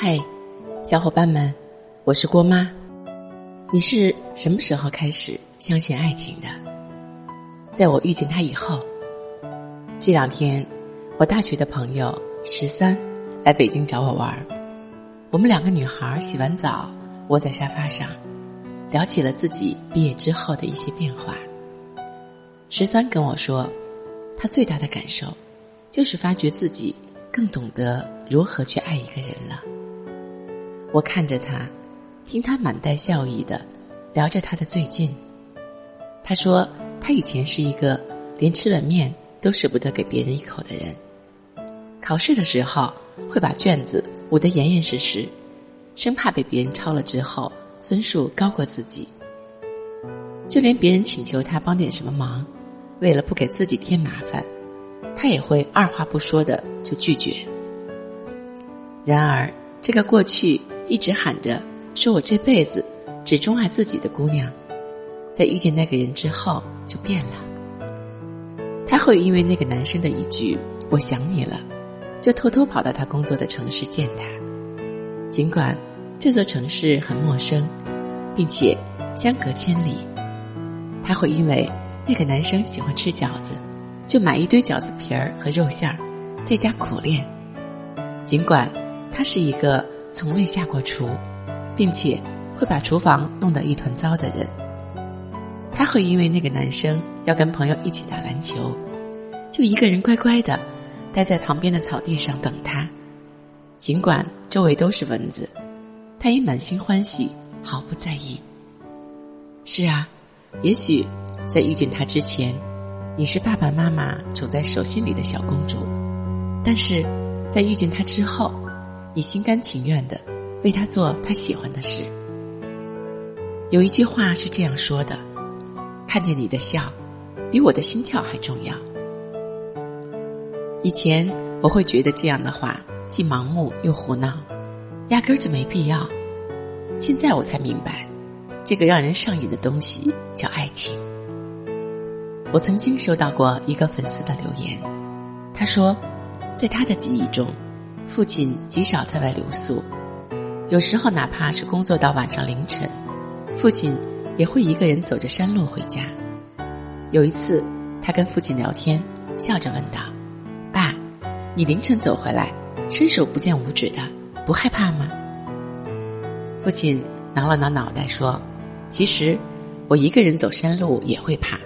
嗨，小伙伴们，我是郭妈。你是什么时候开始相信爱情的？在我遇见他以后。这两天，我大学的朋友十三来北京找我玩儿。我们两个女孩洗完澡，窝在沙发上，聊起了自己毕业之后的一些变化。十三跟我说，他最大的感受，就是发觉自己更懂得如何去爱一个人了。我看着他，听他满带笑意的聊着他的最近。他说，他以前是一个连吃碗面都舍不得给别人一口的人。考试的时候会把卷子捂得严严实实，生怕被别人抄了之后分数高过自己。就连别人请求他帮点什么忙，为了不给自己添麻烦，他也会二话不说的就拒绝。然而，这个过去。一直喊着说：“我这辈子只钟爱自己的姑娘，在遇见那个人之后就变了。他会因为那个男生的一句‘我想你了’，就偷偷跑到他工作的城市见他。尽管这座城市很陌生，并且相隔千里，他会因为那个男生喜欢吃饺子，就买一堆饺子皮儿和肉馅儿，在家苦练。尽管他是一个……”从未下过厨，并且会把厨房弄得一团糟的人，他会因为那个男生要跟朋友一起打篮球，就一个人乖乖的待在旁边的草地上等他。尽管周围都是蚊子，他也满心欢喜，毫不在意。是啊，也许在遇见他之前，你是爸爸妈妈宠在手心里的小公主，但是在遇见他之后。你心甘情愿的为他做他喜欢的事。有一句话是这样说的：“看见你的笑，比我的心跳还重要。”以前我会觉得这样的话既盲目又胡闹，压根儿就没必要。现在我才明白，这个让人上瘾的东西叫爱情。我曾经收到过一个粉丝的留言，他说，在他的记忆中。父亲极少在外留宿，有时候哪怕是工作到晚上凌晨，父亲也会一个人走着山路回家。有一次，他跟父亲聊天，笑着问道：“爸，你凌晨走回来，伸手不见五指的，不害怕吗？”父亲挠了挠脑袋说：“其实，我一个人走山路也会怕，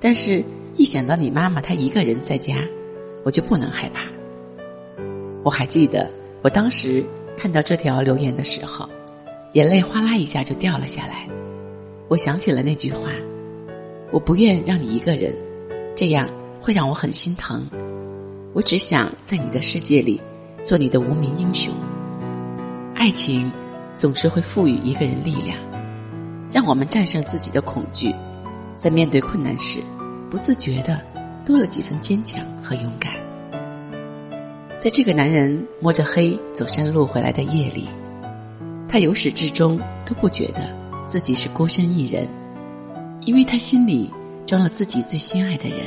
但是一想到你妈妈她一个人在家，我就不能害怕。”我还记得，我当时看到这条留言的时候，眼泪哗啦一下就掉了下来。我想起了那句话：“我不愿让你一个人，这样会让我很心疼。我只想在你的世界里做你的无名英雄。”爱情总是会赋予一个人力量，让我们战胜自己的恐惧，在面对困难时，不自觉的多了几分坚强和勇敢。在这个男人摸着黑走山路回来的夜里，他由始至终都不觉得自己是孤身一人，因为他心里装了自己最心爱的人。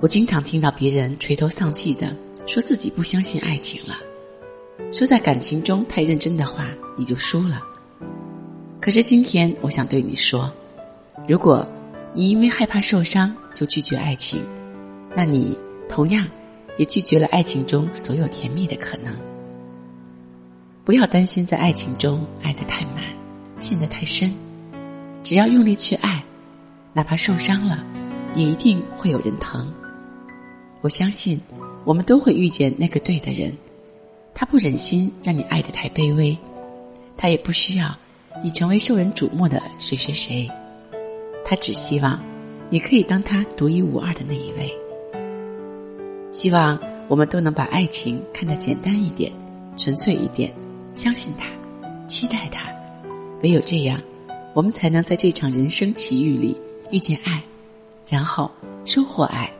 我经常听到别人垂头丧气的说自己不相信爱情了，说在感情中太认真的话你就输了。可是今天我想对你说，如果你因为害怕受伤就拒绝爱情，那你同样。也拒绝了爱情中所有甜蜜的可能。不要担心在爱情中爱得太满，陷得太深。只要用力去爱，哪怕受伤了，也一定会有人疼。我相信，我们都会遇见那个对的人。他不忍心让你爱得太卑微，他也不需要你成为受人瞩目的谁谁谁。他只希望你可以当他独一无二的那一位。希望我们都能把爱情看得简单一点、纯粹一点，相信它，期待它。唯有这样，我们才能在这场人生奇遇里遇见爱，然后收获爱。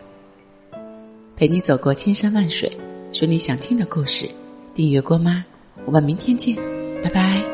陪你走过千山万水，说你想听的故事。订阅郭妈，我们明天见，拜拜。